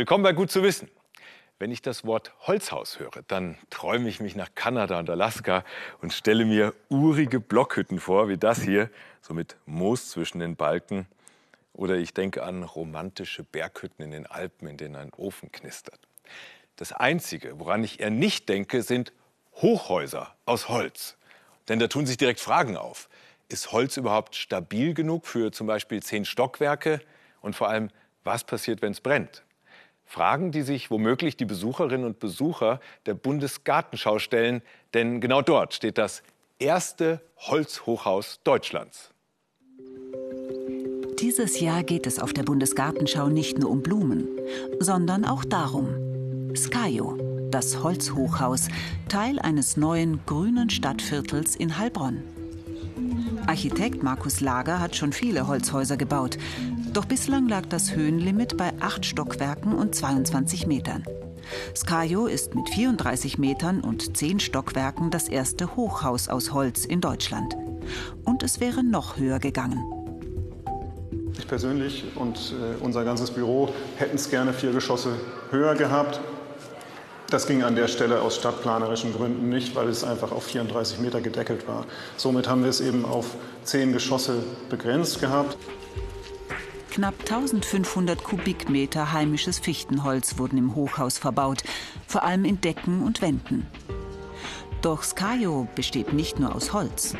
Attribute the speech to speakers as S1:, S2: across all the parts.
S1: Willkommen bei Gut zu wissen. Wenn ich das Wort Holzhaus höre, dann träume ich mich nach Kanada und Alaska und stelle mir urige Blockhütten vor, wie das hier, so mit Moos zwischen den Balken. Oder ich denke an romantische Berghütten in den Alpen, in denen ein Ofen knistert. Das Einzige, woran ich eher nicht denke, sind Hochhäuser aus Holz. Denn da tun sich direkt Fragen auf. Ist Holz überhaupt stabil genug für zum Beispiel zehn Stockwerke? Und vor allem, was passiert, wenn es brennt? Fragen, die sich womöglich die Besucherinnen und Besucher der Bundesgartenschau stellen, denn genau dort steht das erste Holzhochhaus Deutschlands.
S2: Dieses Jahr geht es auf der Bundesgartenschau nicht nur um Blumen, sondern auch darum. Skajo, das Holzhochhaus, Teil eines neuen grünen Stadtviertels in Heilbronn. Architekt Markus Lager hat schon viele Holzhäuser gebaut. Doch bislang lag das Höhenlimit bei acht Stockwerken und 22 Metern. Skajo ist mit 34 Metern und 10 Stockwerken das erste Hochhaus aus Holz in Deutschland. Und es wäre noch höher gegangen.
S3: Ich persönlich und äh, unser ganzes Büro hätten es gerne vier Geschosse höher gehabt. Das ging an der Stelle aus stadtplanerischen Gründen nicht, weil es einfach auf 34 Meter gedeckelt war. Somit haben wir es eben auf zehn Geschosse begrenzt gehabt.
S2: Knapp 1500 Kubikmeter heimisches Fichtenholz wurden im Hochhaus verbaut, vor allem in Decken und Wänden. Doch Skajo besteht nicht nur aus Holz.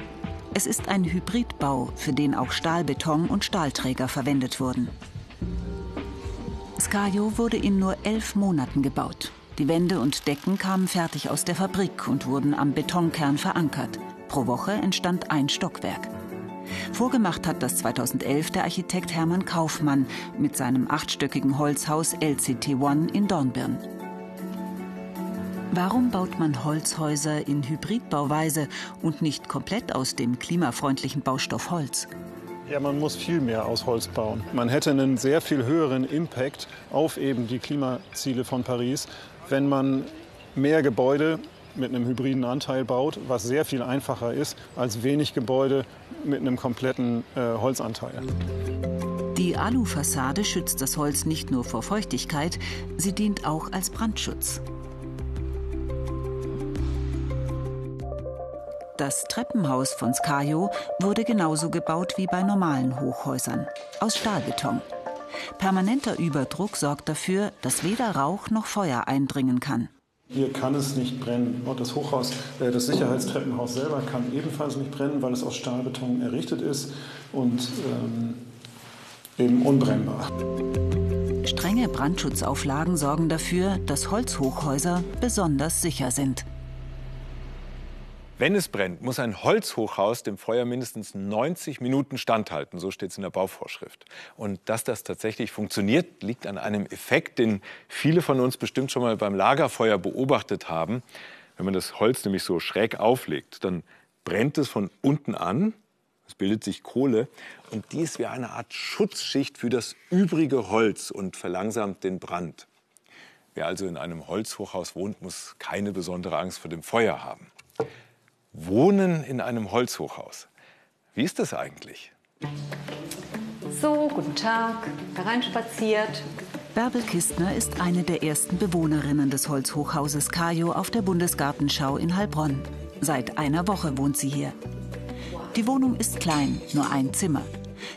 S2: Es ist ein Hybridbau, für den auch Stahlbeton und Stahlträger verwendet wurden. Skajo wurde in nur elf Monaten gebaut. Die Wände und Decken kamen fertig aus der Fabrik und wurden am Betonkern verankert. Pro Woche entstand ein Stockwerk. Vorgemacht hat das 2011 der Architekt Hermann Kaufmann mit seinem achtstöckigen Holzhaus LCT One in Dornbirn. Warum baut man Holzhäuser in Hybridbauweise und nicht komplett aus dem klimafreundlichen Baustoff Holz?
S3: Ja, man muss viel mehr aus Holz bauen. Man hätte einen sehr viel höheren Impact auf eben die Klimaziele von Paris, wenn man mehr Gebäude mit einem hybriden Anteil baut, was sehr viel einfacher ist als wenig Gebäude mit einem kompletten äh, Holzanteil.
S2: Die Alufassade schützt das Holz nicht nur vor Feuchtigkeit, sie dient auch als Brandschutz. Das Treppenhaus von Skajo wurde genauso gebaut wie bei normalen Hochhäusern, aus Stahlbeton. Permanenter Überdruck sorgt dafür, dass weder Rauch noch Feuer eindringen kann.
S3: Hier kann es nicht brennen. Und das Hochhaus, äh, das Sicherheitstreppenhaus selber kann ebenfalls nicht brennen, weil es aus Stahlbeton errichtet ist und ähm, eben unbrennbar.
S2: Strenge Brandschutzauflagen sorgen dafür, dass Holzhochhäuser besonders sicher sind.
S1: Wenn es brennt, muss ein Holzhochhaus dem Feuer mindestens 90 Minuten standhalten. So steht es in der Bauvorschrift. Und dass das tatsächlich funktioniert, liegt an einem Effekt, den viele von uns bestimmt schon mal beim Lagerfeuer beobachtet haben. Wenn man das Holz nämlich so schräg auflegt, dann brennt es von unten an. Es bildet sich Kohle und dies wie eine Art Schutzschicht für das übrige Holz und verlangsamt den Brand. Wer also in einem Holzhochhaus wohnt, muss keine besondere Angst vor dem Feuer haben. Wohnen in einem Holzhochhaus. Wie ist das eigentlich?
S4: So, guten Tag, hereinspaziert.
S2: Bärbel Kistner ist eine der ersten Bewohnerinnen des Holzhochhauses Kajo auf der Bundesgartenschau in Heilbronn. Seit einer Woche wohnt sie hier. Die Wohnung ist klein, nur ein Zimmer.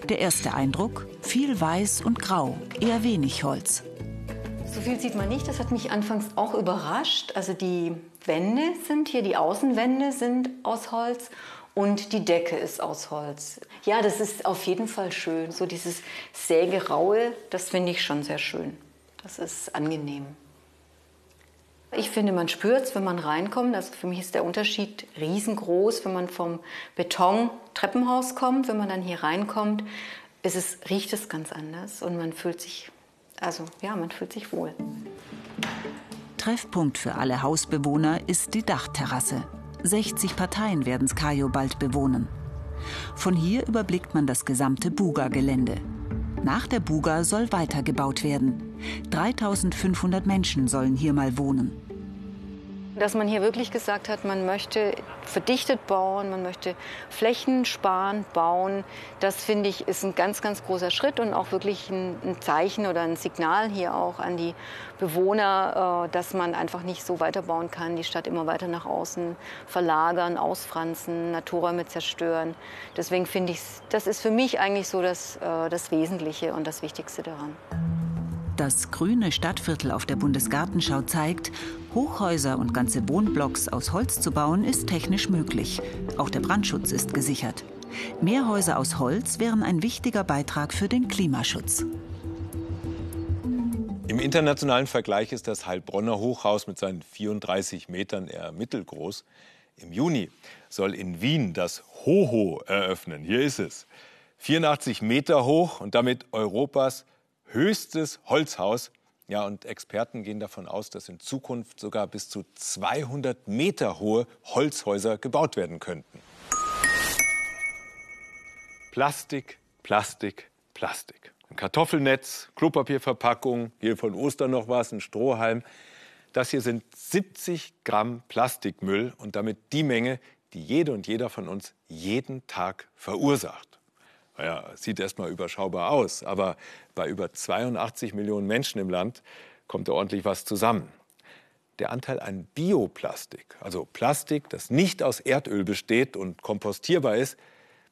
S2: Der erste Eindruck, viel weiß und grau, eher wenig Holz.
S4: So viel sieht man nicht, das hat mich anfangs auch überrascht. Also die Wände sind hier, die Außenwände sind aus Holz und die Decke ist aus Holz. Ja, das ist auf jeden Fall schön. So dieses sägeraue, das finde ich schon sehr schön. Das ist angenehm. Ich finde, man spürt es, wenn man reinkommt. Also für mich ist der Unterschied riesengroß, wenn man vom Beton-Treppenhaus kommt. Wenn man dann hier reinkommt, ist es, riecht es ganz anders und man fühlt sich, also ja, man fühlt sich wohl.
S2: Treffpunkt für alle Hausbewohner ist die Dachterrasse. 60 Parteien werden Skajo bald bewohnen. Von hier überblickt man das gesamte Buga-Gelände. Nach der Buga soll weitergebaut werden. 3500 Menschen sollen hier mal wohnen.
S4: Dass man hier wirklich gesagt hat, man möchte verdichtet bauen, man möchte flächensparend bauen, das finde ich ist ein ganz, ganz großer Schritt und auch wirklich ein, ein Zeichen oder ein Signal hier auch an die Bewohner, äh, dass man einfach nicht so weiterbauen kann, die Stadt immer weiter nach außen verlagern, ausfranzen, Naturräume zerstören. Deswegen finde ich, das ist für mich eigentlich so das, äh, das Wesentliche und das Wichtigste daran.
S2: Das grüne Stadtviertel auf der Bundesgartenschau zeigt, Hochhäuser und ganze Wohnblocks aus Holz zu bauen, ist technisch möglich. Auch der Brandschutz ist gesichert. Mehr Häuser aus Holz wären ein wichtiger Beitrag für den Klimaschutz.
S1: Im internationalen Vergleich ist das Heilbronner Hochhaus mit seinen 34 Metern eher mittelgroß. Im Juni soll in Wien das Hoho eröffnen. Hier ist es. 84 Meter hoch und damit Europas höchstes Holzhaus. Ja, und Experten gehen davon aus, dass in Zukunft sogar bis zu 200 Meter hohe Holzhäuser gebaut werden könnten. Plastik, Plastik, Plastik. Ein Kartoffelnetz, Klopapierverpackung, hier von Ostern noch was, ein Strohhalm. Das hier sind 70 Gramm Plastikmüll und damit die Menge, die jede und jeder von uns jeden Tag verursacht. Naja, sieht erstmal überschaubar aus, aber bei über 82 Millionen Menschen im Land kommt da ordentlich was zusammen. Der Anteil an Bioplastik, also Plastik, das nicht aus Erdöl besteht und kompostierbar ist,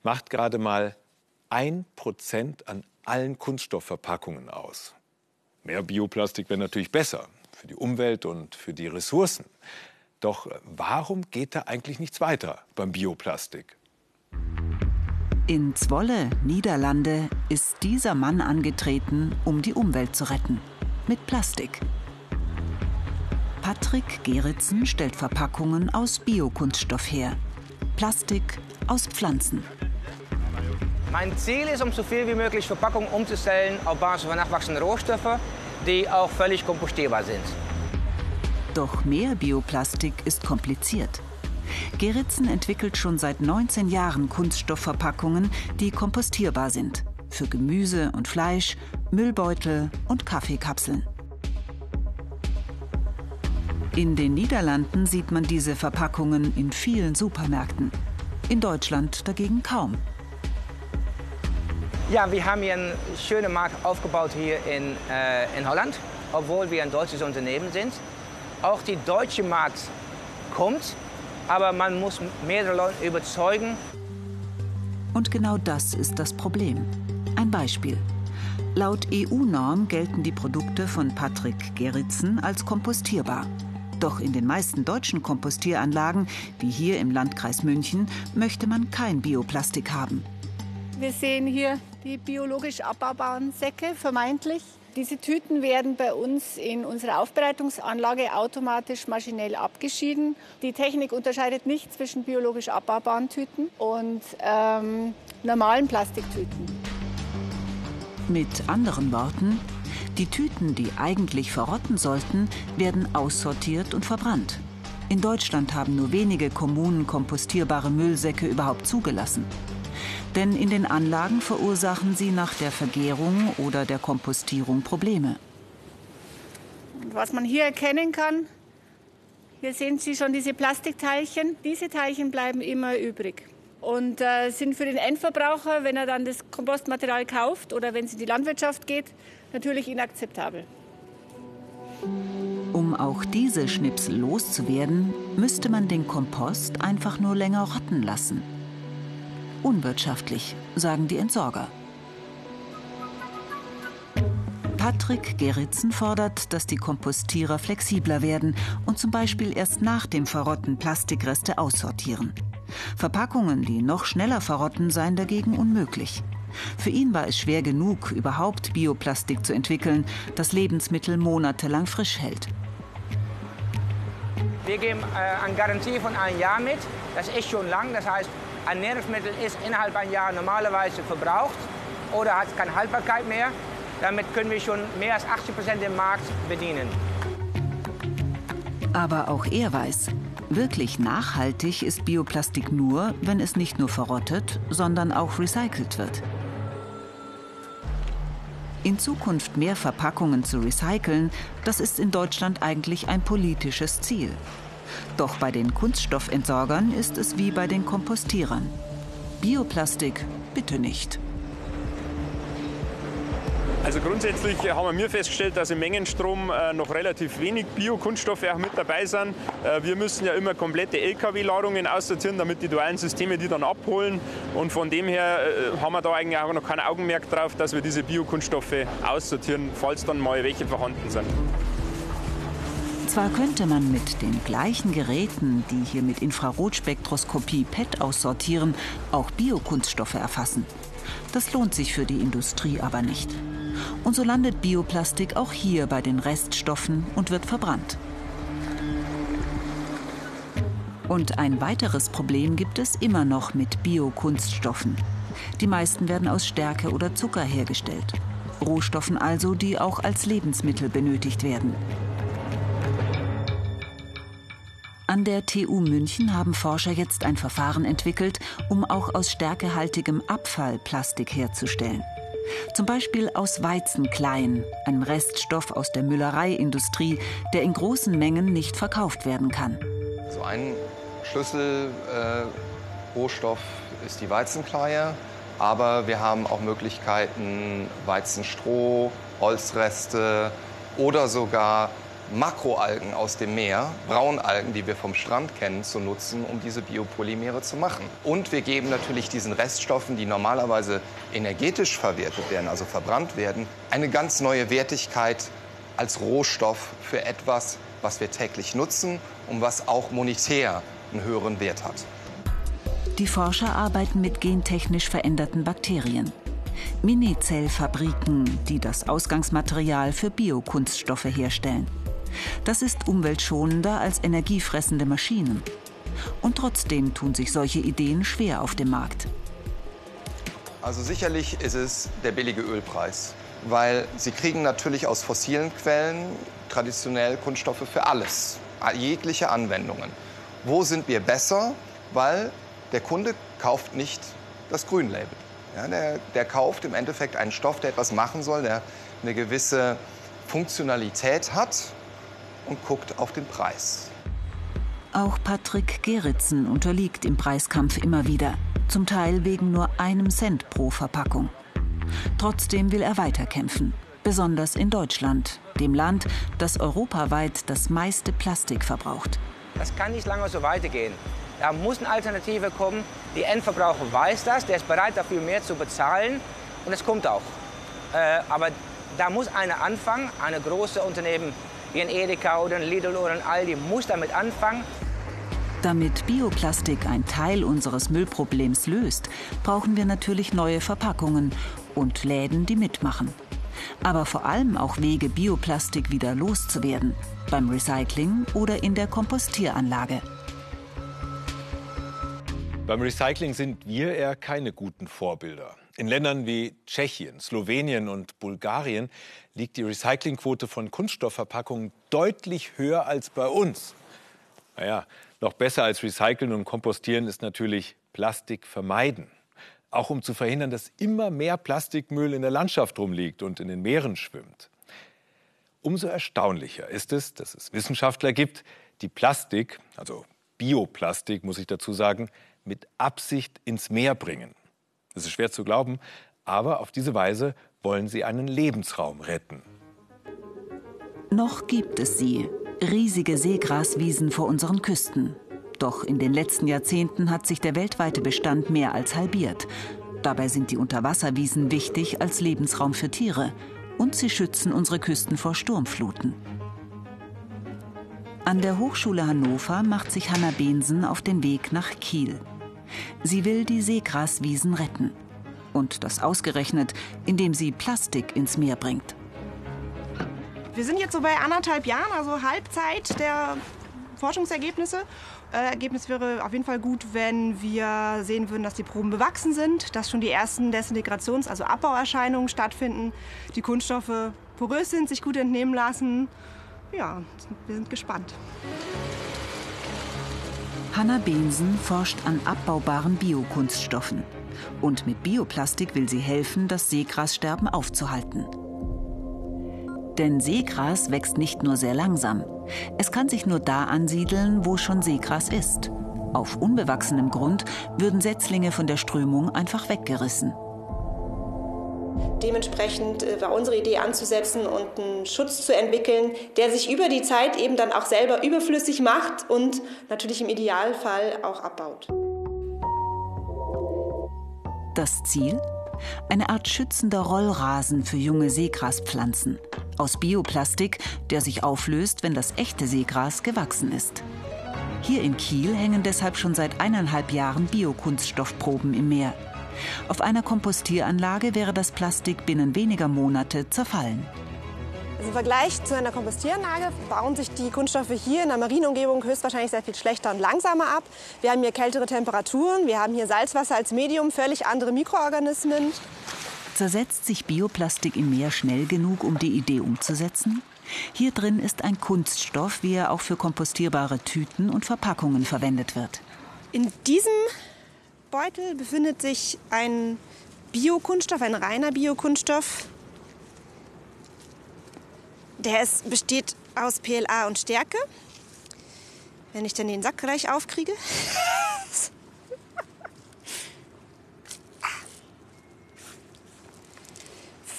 S1: macht gerade mal ein Prozent an allen Kunststoffverpackungen aus. Mehr Bioplastik wäre natürlich besser für die Umwelt und für die Ressourcen. Doch warum geht da eigentlich nichts weiter beim Bioplastik?
S2: In Zwolle, Niederlande, ist dieser Mann angetreten, um die Umwelt zu retten. Mit Plastik. Patrick Geritzen stellt Verpackungen aus Biokunststoff her. Plastik aus Pflanzen.
S5: Mein Ziel ist, um so viel wie möglich Verpackungen umzustellen auf Basis von nachwachsenden Rohstoffen, die auch völlig kompostierbar sind.
S2: Doch mehr Bioplastik ist kompliziert. Geritzen entwickelt schon seit 19 Jahren Kunststoffverpackungen, die kompostierbar sind. Für Gemüse und Fleisch, Müllbeutel und Kaffeekapseln. In den Niederlanden sieht man diese Verpackungen in vielen Supermärkten. In Deutschland dagegen kaum.
S5: Ja, wir haben hier einen schönen Markt aufgebaut hier in, äh, in Holland, obwohl wir ein deutsches Unternehmen sind. Auch die deutsche Markt kommt, aber man muss mehrere Leute überzeugen.
S2: Und genau das ist das Problem. Ein Beispiel. Laut EU-Norm gelten die Produkte von Patrick Geritzen als kompostierbar. Doch in den meisten deutschen Kompostieranlagen, wie hier im Landkreis München, möchte man kein Bioplastik haben.
S6: Wir sehen hier die biologisch abbaubaren Säcke, vermeintlich. Diese Tüten werden bei uns in unserer Aufbereitungsanlage automatisch maschinell abgeschieden. Die Technik unterscheidet nicht zwischen biologisch abbaubaren Tüten und ähm, normalen Plastiktüten.
S2: Mit anderen Worten, die Tüten, die eigentlich verrotten sollten, werden aussortiert und verbrannt. In Deutschland haben nur wenige Kommunen kompostierbare Müllsäcke überhaupt zugelassen denn in den Anlagen verursachen sie nach der Vergärung oder der Kompostierung Probleme.
S6: Was man hier erkennen kann, hier sehen Sie schon diese Plastikteilchen. Diese Teilchen bleiben immer übrig und äh, sind für den Endverbraucher, wenn er dann das Kompostmaterial kauft oder wenn es in die Landwirtschaft geht, natürlich inakzeptabel.
S2: Um auch diese Schnipsel loszuwerden, müsste man den Kompost einfach nur länger rotten lassen unwirtschaftlich, sagen die Entsorger. Patrick Geritzen fordert, dass die Kompostierer flexibler werden und zum Beispiel erst nach dem Verrotten Plastikreste aussortieren. Verpackungen, die noch schneller verrotten, seien dagegen unmöglich. Für ihn war es schwer genug, überhaupt Bioplastik zu entwickeln, das Lebensmittel monatelang frisch hält.
S5: Wir geben äh, eine Garantie von einem Jahr mit. Das ist schon lang. Das heißt, ein Nahrungsmittel ist innerhalb ein Jahr normalerweise verbraucht oder hat keine Haltbarkeit mehr. Damit können wir schon mehr als 80 Prozent den Markt bedienen.
S2: Aber auch er weiß, wirklich nachhaltig ist Bioplastik nur, wenn es nicht nur verrottet, sondern auch recycelt wird. In Zukunft mehr Verpackungen zu recyceln, das ist in Deutschland eigentlich ein politisches Ziel. Doch bei den Kunststoffentsorgern ist es wie bei den Kompostierern. Bioplastik bitte nicht.
S7: Also grundsätzlich haben wir festgestellt, dass im Mengenstrom äh, noch relativ wenig Biokunststoffe auch mit dabei sind. Äh, wir müssen ja immer komplette LKW-Ladungen aussortieren, damit die dualen Systeme die dann abholen. Und von dem her äh, haben wir da eigentlich auch noch kein Augenmerk drauf, dass wir diese Biokunststoffe aussortieren, falls dann mal welche vorhanden sind.
S2: Zwar könnte man mit den gleichen Geräten, die hier mit Infrarotspektroskopie PET aussortieren, auch Biokunststoffe erfassen. Das lohnt sich für die Industrie aber nicht. Und so landet Bioplastik auch hier bei den Reststoffen und wird verbrannt. Und ein weiteres Problem gibt es immer noch mit Biokunststoffen. Die meisten werden aus Stärke oder Zucker hergestellt. Rohstoffen also, die auch als Lebensmittel benötigt werden. An der TU München haben Forscher jetzt ein Verfahren entwickelt, um auch aus stärkehaltigem Abfall Plastik herzustellen. Zum Beispiel aus Weizenkleien, einem Reststoff aus der Müllereiindustrie, der in großen Mengen nicht verkauft werden kann.
S8: So ein Schlüsselrohstoff äh, ist die Weizenkleie, aber wir haben auch Möglichkeiten, Weizenstroh, Holzreste oder sogar Makroalgen aus dem Meer, Braunalgen, die wir vom Strand kennen, zu nutzen, um diese Biopolymere zu machen. Und wir geben natürlich diesen Reststoffen, die normalerweise energetisch verwertet werden, also verbrannt werden, eine ganz neue Wertigkeit als Rohstoff für etwas, was wir täglich nutzen und was auch monetär einen höheren Wert hat.
S2: Die Forscher arbeiten mit gentechnisch veränderten Bakterien. Minizellfabriken, die das Ausgangsmaterial für Biokunststoffe herstellen. Das ist umweltschonender als energiefressende Maschinen. Und trotzdem tun sich solche Ideen schwer auf dem Markt.
S8: Also sicherlich ist es der billige Ölpreis, weil sie kriegen natürlich aus fossilen Quellen traditionell Kunststoffe für alles, jegliche Anwendungen. Wo sind wir besser? Weil der Kunde kauft nicht das Grünlabel. Ja, der, der kauft im Endeffekt einen Stoff, der etwas machen soll, der eine gewisse Funktionalität hat und guckt auf den Preis.
S2: Auch Patrick Geritzen unterliegt im Preiskampf immer wieder, zum Teil wegen nur einem Cent pro Verpackung. Trotzdem will er weiterkämpfen, besonders in Deutschland, dem Land, das europaweit das meiste Plastik verbraucht.
S5: Das kann nicht lange so weitergehen. Da muss eine Alternative kommen. Der Endverbraucher weiß das, der ist bereit dafür mehr zu bezahlen und es kommt auch. Äh, aber da muss einer anfangen, eine große Unternehmen wie ein Edeka oder ein Lidl oder ein Aldi muss damit anfangen.
S2: Damit Bioplastik ein Teil unseres Müllproblems löst, brauchen wir natürlich neue Verpackungen und Läden, die mitmachen. Aber vor allem auch Wege, Bioplastik wieder loszuwerden, beim Recycling oder in der Kompostieranlage.
S1: Beim Recycling sind wir eher keine guten Vorbilder. In Ländern wie Tschechien, Slowenien und Bulgarien liegt die Recyclingquote von Kunststoffverpackungen deutlich höher als bei uns. Naja, noch besser als Recyceln und Kompostieren ist natürlich Plastik vermeiden. Auch um zu verhindern, dass immer mehr Plastikmüll in der Landschaft rumliegt und in den Meeren schwimmt. Umso erstaunlicher ist es, dass es Wissenschaftler gibt, die Plastik, also Bioplastik muss ich dazu sagen, mit Absicht ins Meer bringen. Das ist schwer zu glauben, aber auf diese Weise wollen sie einen Lebensraum retten.
S2: Noch gibt es sie, riesige Seegraswiesen vor unseren Küsten. Doch in den letzten Jahrzehnten hat sich der weltweite Bestand mehr als halbiert. Dabei sind die Unterwasserwiesen wichtig als Lebensraum für Tiere und sie schützen unsere Küsten vor Sturmfluten. An der Hochschule Hannover macht sich Hanna Bensen auf den Weg nach Kiel. Sie will die Seegraswiesen retten. Und das ausgerechnet, indem sie Plastik ins Meer bringt.
S9: Wir sind jetzt so bei anderthalb Jahren, also Halbzeit der Forschungsergebnisse. Äh, Ergebnis wäre auf jeden Fall gut, wenn wir sehen würden, dass die Proben bewachsen sind, dass schon die ersten Desintegrations-, also Abbauerscheinungen stattfinden, die Kunststoffe porös sind, sich gut entnehmen lassen. Ja, wir sind gespannt.
S2: Hanna Bensen forscht an abbaubaren Biokunststoffen. Und mit Bioplastik will sie helfen, das Seegrassterben aufzuhalten. Denn Seegras wächst nicht nur sehr langsam. Es kann sich nur da ansiedeln, wo schon Seegras ist. Auf unbewachsenem Grund würden Setzlinge von der Strömung einfach weggerissen.
S9: Dementsprechend äh, war unsere Idee anzusetzen und einen Schutz zu entwickeln, der sich über die Zeit eben dann auch selber überflüssig macht und natürlich im Idealfall auch abbaut.
S2: Das Ziel? Eine Art schützender Rollrasen für junge Seegraspflanzen. Aus Bioplastik, der sich auflöst, wenn das echte Seegras gewachsen ist. Hier in Kiel hängen deshalb schon seit eineinhalb Jahren Biokunststoffproben im Meer. Auf einer Kompostieranlage wäre das Plastik binnen weniger Monate zerfallen.
S9: Also Im Vergleich zu einer Kompostieranlage bauen sich die Kunststoffe hier in der Marienumgebung höchstwahrscheinlich sehr viel schlechter und langsamer ab. Wir haben hier kältere Temperaturen, wir haben hier Salzwasser als Medium, völlig andere Mikroorganismen.
S2: Zersetzt sich Bioplastik im Meer schnell genug, um die Idee umzusetzen? Hier drin ist ein Kunststoff, wie er auch für kompostierbare Tüten und Verpackungen verwendet wird.
S9: In diesem Beutel befindet sich ein Biokunststoff, ein reiner Biokunststoff. Der ist, besteht aus PLA und Stärke. Wenn ich dann den Sack gleich aufkriege.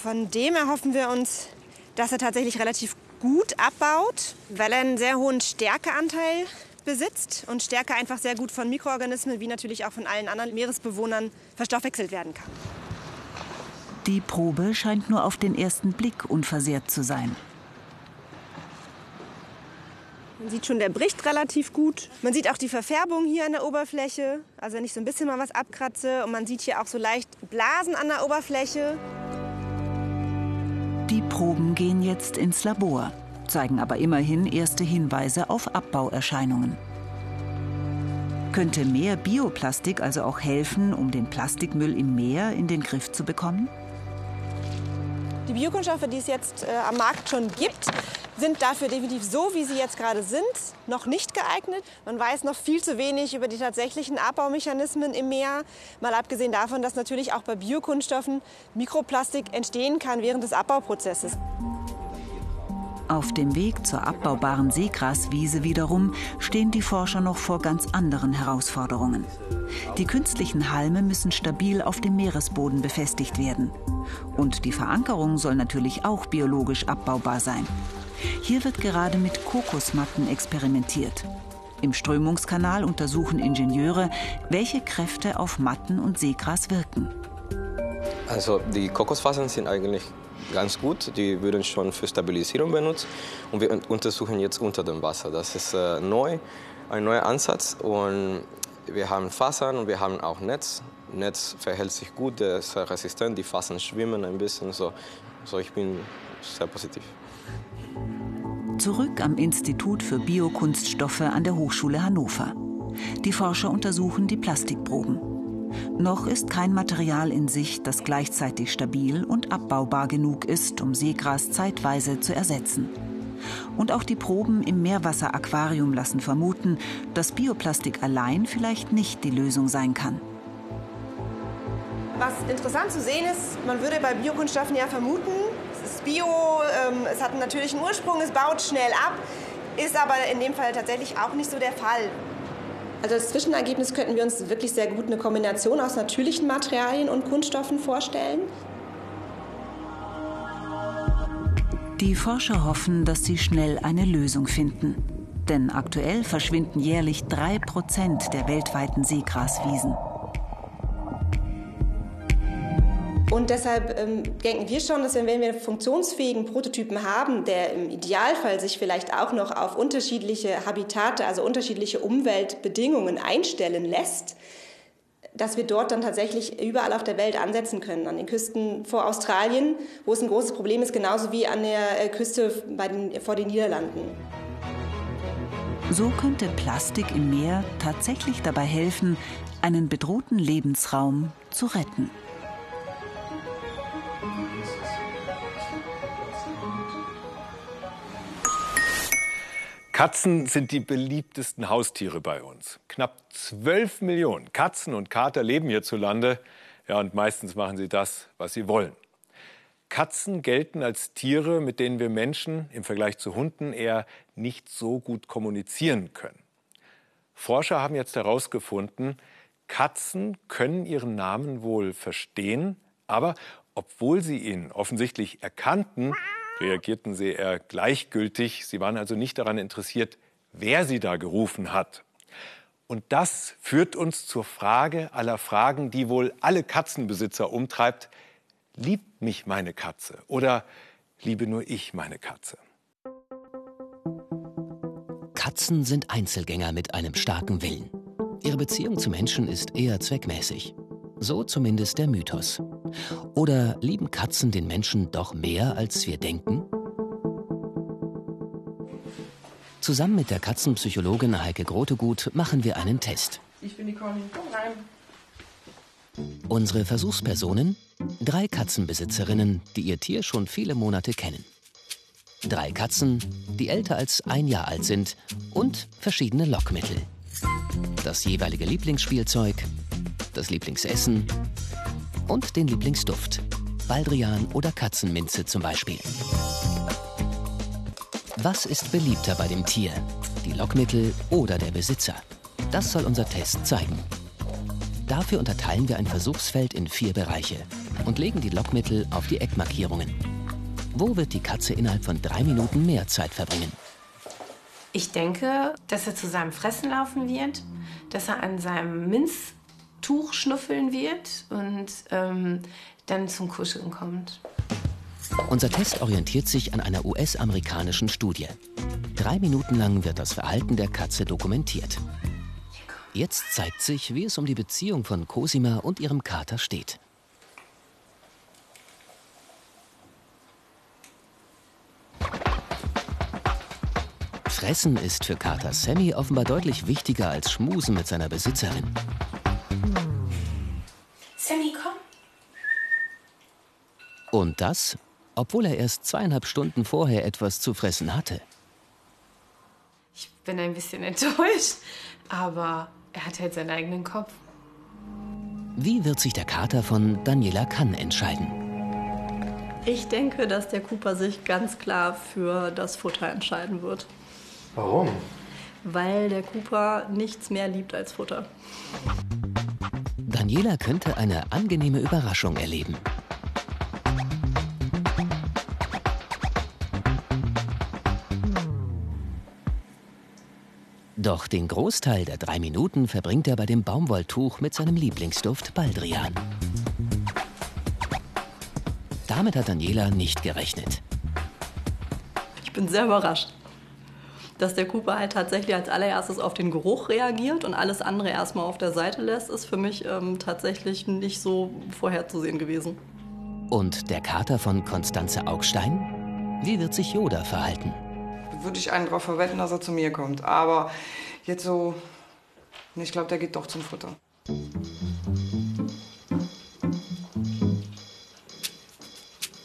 S9: Von dem erhoffen wir uns, dass er tatsächlich relativ gut abbaut, weil er einen sehr hohen Stärkeanteil besitzt und Stärke einfach sehr gut von Mikroorganismen wie natürlich auch von allen anderen Meeresbewohnern verstoffwechselt werden kann.
S2: Die Probe scheint nur auf den ersten Blick unversehrt zu sein.
S9: Man sieht schon, der bricht relativ gut. Man sieht auch die Verfärbung hier an der Oberfläche. Also wenn ich so ein bisschen mal was abkratze. Und man sieht hier auch so leicht Blasen an der Oberfläche.
S2: Die Proben gehen jetzt ins Labor, zeigen aber immerhin erste Hinweise auf Abbauerscheinungen. Könnte mehr Bioplastik also auch helfen, um den Plastikmüll im Meer in den Griff zu bekommen?
S9: Die Biokunststoffe, die es jetzt äh, am Markt schon gibt, sind dafür definitiv so, wie sie jetzt gerade sind, noch nicht geeignet. Man weiß noch viel zu wenig über die tatsächlichen Abbaumechanismen im Meer. Mal abgesehen davon, dass natürlich auch bei Biokunststoffen Mikroplastik entstehen kann während des Abbauprozesses.
S2: Auf dem Weg zur abbaubaren Seegraswiese wiederum stehen die Forscher noch vor ganz anderen Herausforderungen. Die künstlichen Halme müssen stabil auf dem Meeresboden befestigt werden. Und die Verankerung soll natürlich auch biologisch abbaubar sein. Hier wird gerade mit Kokosmatten experimentiert. Im Strömungskanal untersuchen Ingenieure, welche Kräfte auf Matten und Seegras wirken.
S10: Also die Kokosfasern sind eigentlich ganz gut. Die würden schon für Stabilisierung benutzt. Und wir untersuchen jetzt unter dem Wasser. Das ist äh, neu, ein neuer Ansatz. Und wir haben Fasern und wir haben auch Netz. Netz verhält sich gut, der ist resistent. Die Fasern schwimmen ein bisschen. So, so ich bin sehr positiv.
S2: Zurück am Institut für Biokunststoffe an der Hochschule Hannover. Die Forscher untersuchen die Plastikproben. Noch ist kein Material in Sicht, das gleichzeitig stabil und abbaubar genug ist, um Seegras zeitweise zu ersetzen. Und auch die Proben im Meerwasseraquarium lassen vermuten, dass Bioplastik allein vielleicht nicht die Lösung sein kann.
S9: Was interessant zu sehen ist, man würde bei Biokunststoffen ja vermuten, es ist Bio, ähm, es hat einen natürlichen Ursprung, es baut schnell ab, ist aber in dem Fall tatsächlich auch nicht so der Fall. Also als Zwischenergebnis könnten wir uns wirklich sehr gut eine Kombination aus natürlichen Materialien und Kunststoffen vorstellen.
S2: Die Forscher hoffen, dass sie schnell eine Lösung finden. Denn aktuell verschwinden jährlich drei Prozent der weltweiten Seegraswiesen.
S9: Und deshalb ähm, denken wir schon, dass wenn wir einen funktionsfähigen Prototypen haben, der im Idealfall sich vielleicht auch noch auf unterschiedliche Habitate, also unterschiedliche Umweltbedingungen einstellen lässt, dass wir dort dann tatsächlich überall auf der Welt ansetzen können. An den Küsten vor Australien, wo es ein großes Problem ist, genauso wie an der äh, Küste den, vor den Niederlanden.
S2: So könnte Plastik im Meer tatsächlich dabei helfen, einen bedrohten Lebensraum zu retten.
S1: Katzen sind die beliebtesten Haustiere bei uns. Knapp 12 Millionen Katzen und Kater leben hierzulande. Ja, und meistens machen sie das, was sie wollen. Katzen gelten als Tiere, mit denen wir Menschen im Vergleich zu Hunden eher nicht so gut kommunizieren können. Forscher haben jetzt herausgefunden, Katzen können ihren Namen wohl verstehen, aber obwohl sie ihn offensichtlich erkannten, reagierten sie eher gleichgültig. Sie waren also nicht daran interessiert, wer sie da gerufen hat. Und das führt uns zur Frage aller Fragen, die wohl alle Katzenbesitzer umtreibt liebt mich meine Katze oder liebe nur ich meine Katze?
S11: Katzen sind Einzelgänger mit einem starken Willen. Ihre Beziehung zu Menschen ist eher zweckmäßig. So zumindest der Mythos. Oder lieben Katzen den Menschen doch mehr, als wir denken? Zusammen mit der Katzenpsychologin Heike Grotegut machen wir einen Test.
S12: Ich bin die Conny. Komm rein.
S11: Unsere Versuchspersonen? Drei Katzenbesitzerinnen, die ihr Tier schon viele Monate kennen. Drei Katzen, die älter als ein Jahr alt sind und verschiedene Lockmittel. Das jeweilige Lieblingsspielzeug, das Lieblingsessen und den Lieblingsduft. Baldrian oder Katzenminze zum Beispiel. Was ist beliebter bei dem Tier? Die Lockmittel oder der Besitzer? Das soll unser Test zeigen. Dafür unterteilen wir ein Versuchsfeld in vier Bereiche und legen die Lockmittel auf die Eckmarkierungen. Wo wird die Katze innerhalb von drei Minuten mehr Zeit verbringen?
S12: Ich denke, dass er zu seinem Fressen laufen wird, dass er an seinem Minztuch schnuffeln wird und ähm, dann zum Kuscheln kommt.
S11: Unser Test orientiert sich an einer US-amerikanischen Studie. Drei Minuten lang wird das Verhalten der Katze dokumentiert. Jetzt zeigt sich, wie es um die Beziehung von Cosima und ihrem Kater steht. Fressen ist für Kater Sammy offenbar deutlich wichtiger als Schmusen mit seiner Besitzerin.
S12: Sammy, komm.
S11: Und das, obwohl er erst zweieinhalb Stunden vorher etwas zu fressen hatte.
S12: Ich bin ein bisschen enttäuscht, aber er hat halt seinen eigenen Kopf.
S11: Wie wird sich der Kater von Daniela Kann entscheiden?
S13: Ich denke, dass der Cooper sich ganz klar für das Futter entscheiden wird.
S14: Warum?
S13: Weil der Cooper nichts mehr liebt als Futter.
S11: Daniela könnte eine angenehme Überraschung erleben. Doch den Großteil der drei Minuten verbringt er bei dem Baumwolltuch mit seinem Lieblingsduft Baldrian. Damit hat Daniela nicht gerechnet.
S13: Ich bin sehr überrascht, dass der Cooper halt tatsächlich als allererstes auf den Geruch reagiert und alles andere erstmal auf der Seite lässt, ist für mich ähm, tatsächlich nicht so vorherzusehen gewesen.
S11: Und der Kater von Konstanze Augstein? Wie wird sich Yoda verhalten?
S15: würde ich einen darauf verwetten, dass er zu mir kommt. Aber jetzt so, ich glaube, der geht doch zum Futter.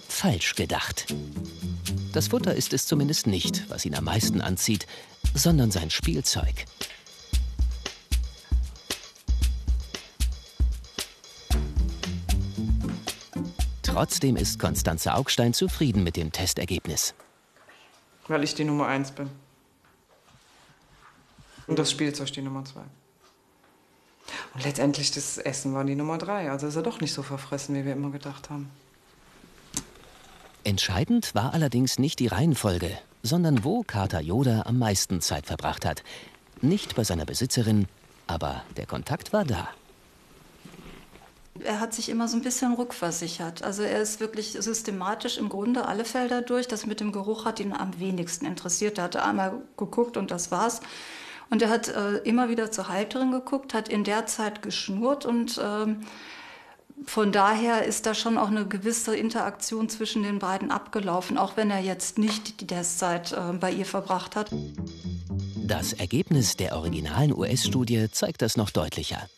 S11: Falsch gedacht. Das Futter ist es zumindest nicht, was ihn am meisten anzieht, sondern sein Spielzeug. Trotzdem ist Konstanze Augstein zufrieden mit dem Testergebnis
S15: weil ich die Nummer eins bin. Und das Spielzeug die Nummer zwei. Und letztendlich das Essen war die Nummer drei. Also ist er doch nicht so verfressen, wie wir immer gedacht haben.
S11: Entscheidend war allerdings nicht die Reihenfolge, sondern wo Kater Yoda am meisten Zeit verbracht hat. Nicht bei seiner Besitzerin, aber der Kontakt war da.
S16: Er hat sich immer so ein bisschen rückversichert. Also er ist wirklich systematisch im Grunde alle Felder durch. Das mit dem Geruch hat ihn am wenigsten interessiert. Er hatte einmal geguckt und das war's. Und er hat äh, immer wieder zur Halterin geguckt, hat in der Zeit geschnurrt und ähm, von daher ist da schon auch eine gewisse Interaktion zwischen den beiden abgelaufen, auch wenn er jetzt nicht die Testzeit äh, bei ihr verbracht hat.
S11: Das Ergebnis der originalen US-Studie zeigt das noch deutlicher.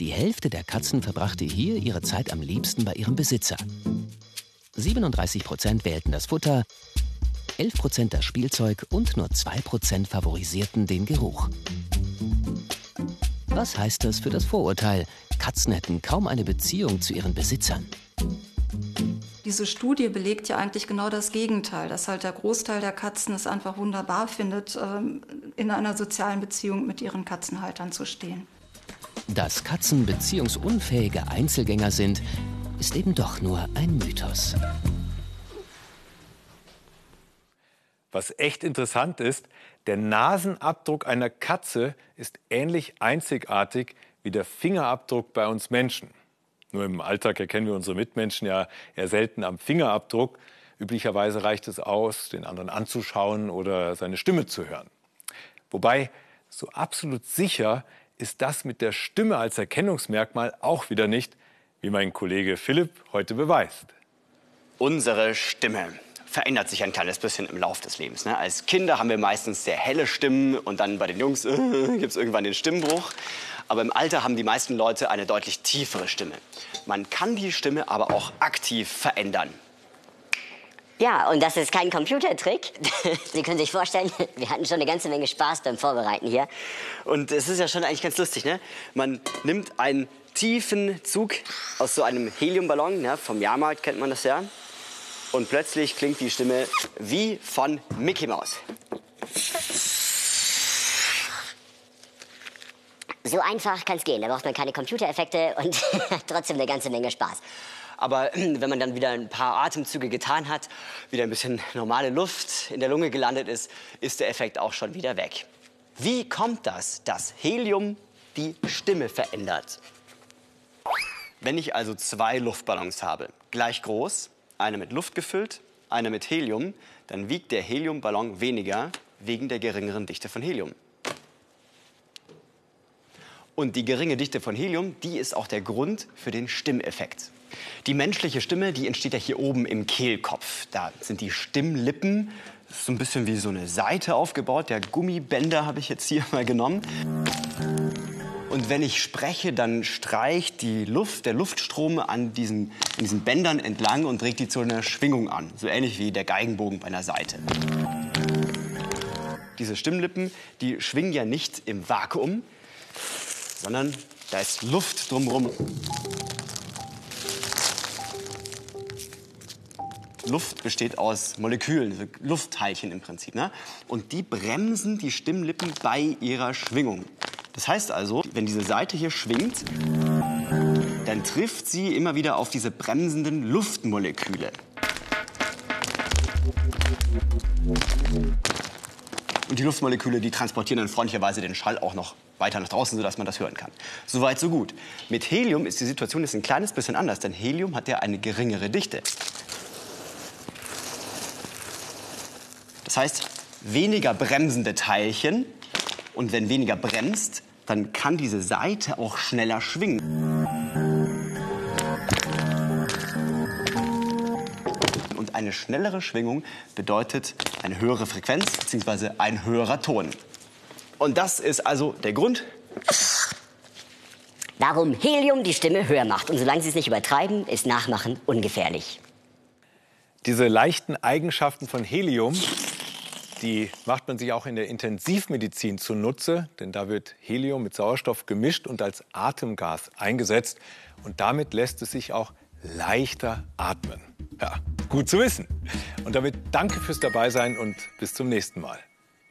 S11: Die Hälfte der Katzen verbrachte hier ihre Zeit am liebsten bei ihrem Besitzer. 37 Prozent wählten das Futter, 11 Prozent das Spielzeug und nur 2 Prozent favorisierten den Geruch. Was heißt das für das Vorurteil? Katzen hätten kaum eine Beziehung zu ihren Besitzern.
S16: Die diese Studie belegt ja eigentlich genau das Gegenteil, dass halt der Großteil der Katzen es einfach wunderbar findet, ähm, in einer sozialen Beziehung mit ihren Katzenhaltern zu stehen.
S11: Dass Katzen beziehungsunfähige Einzelgänger sind, ist eben doch nur ein Mythos.
S1: Was echt interessant ist, der Nasenabdruck einer Katze ist ähnlich einzigartig wie der Fingerabdruck bei uns Menschen. Nur im Alltag erkennen wir unsere Mitmenschen ja eher selten am Fingerabdruck. Üblicherweise reicht es aus, den anderen anzuschauen oder seine Stimme zu hören. Wobei, so absolut sicher ist das mit der Stimme als Erkennungsmerkmal auch wieder nicht, wie mein Kollege Philipp heute beweist.
S14: Unsere Stimme verändert sich ein kleines bisschen im Laufe des Lebens. Ne? Als Kinder haben wir meistens sehr helle Stimmen und dann bei den Jungs äh, gibt es irgendwann den Stimmbruch. Aber im Alter haben die meisten Leute eine deutlich tiefere Stimme. Man kann die Stimme aber auch aktiv verändern.
S17: Ja, und das ist kein Computertrick. Sie können sich vorstellen, wir hatten schon eine ganze Menge Spaß beim Vorbereiten hier.
S14: Und es ist ja schon eigentlich ganz lustig, ne? Man nimmt einen tiefen Zug aus so einem Heliumballon, ne? vom Jahrmarkt kennt man das ja. Und plötzlich klingt die Stimme wie von Mickey Mouse.
S17: So einfach kann es gehen. Da braucht man keine Computereffekte und trotzdem eine ganze Menge Spaß.
S14: Aber wenn man dann wieder ein paar Atemzüge getan hat, wieder ein bisschen normale Luft in der Lunge gelandet ist, ist der Effekt auch schon wieder weg. Wie kommt das, dass Helium die Stimme verändert? Wenn ich also zwei Luftballons habe, gleich groß, eine mit Luft gefüllt, eine mit Helium, dann wiegt der Heliumballon weniger wegen der geringeren Dichte von Helium. Und die geringe Dichte von Helium, die ist auch der Grund für den Stimmeffekt. Die menschliche Stimme, die entsteht ja hier oben im Kehlkopf. Da sind die Stimmlippen, so ein bisschen wie so eine Seite aufgebaut. Der Gummibänder habe ich jetzt hier mal genommen. Und wenn ich spreche, dann streicht die Luft, der Luftstrom an diesen, an diesen Bändern entlang und regt die zu einer Schwingung an. So ähnlich wie der Geigenbogen bei einer Seite. Diese Stimmlippen, die schwingen ja nicht im Vakuum, sondern da ist Luft drumherum. Luft besteht aus Molekülen, Luftteilchen im Prinzip. Ne? Und die bremsen die Stimmlippen bei ihrer Schwingung. Das heißt also, wenn diese Seite hier schwingt, dann trifft sie immer wieder auf diese bremsenden Luftmoleküle. Und die Luftmoleküle, die transportieren dann freundlicherweise den Schall auch noch weiter nach draußen, sodass man das hören kann. Soweit, so gut. Mit Helium ist die Situation jetzt ein kleines bisschen anders, denn Helium hat ja eine geringere Dichte. Das heißt, weniger bremsende Teilchen und wenn weniger bremst, dann kann diese Seite auch schneller schwingen. Und eine schnellere Schwingung bedeutet eine höhere Frequenz bzw. ein höherer Ton. Und das ist also der Grund,
S17: warum Helium die Stimme höher macht. Und solange Sie es nicht übertreiben, ist Nachmachen ungefährlich.
S1: Diese leichten Eigenschaften von Helium die macht man sich auch in der Intensivmedizin zunutze, denn da wird Helium mit Sauerstoff gemischt und als Atemgas eingesetzt. Und damit lässt es sich auch leichter atmen. Ja, gut zu wissen. Und damit danke fürs Dabeisein und bis zum nächsten Mal.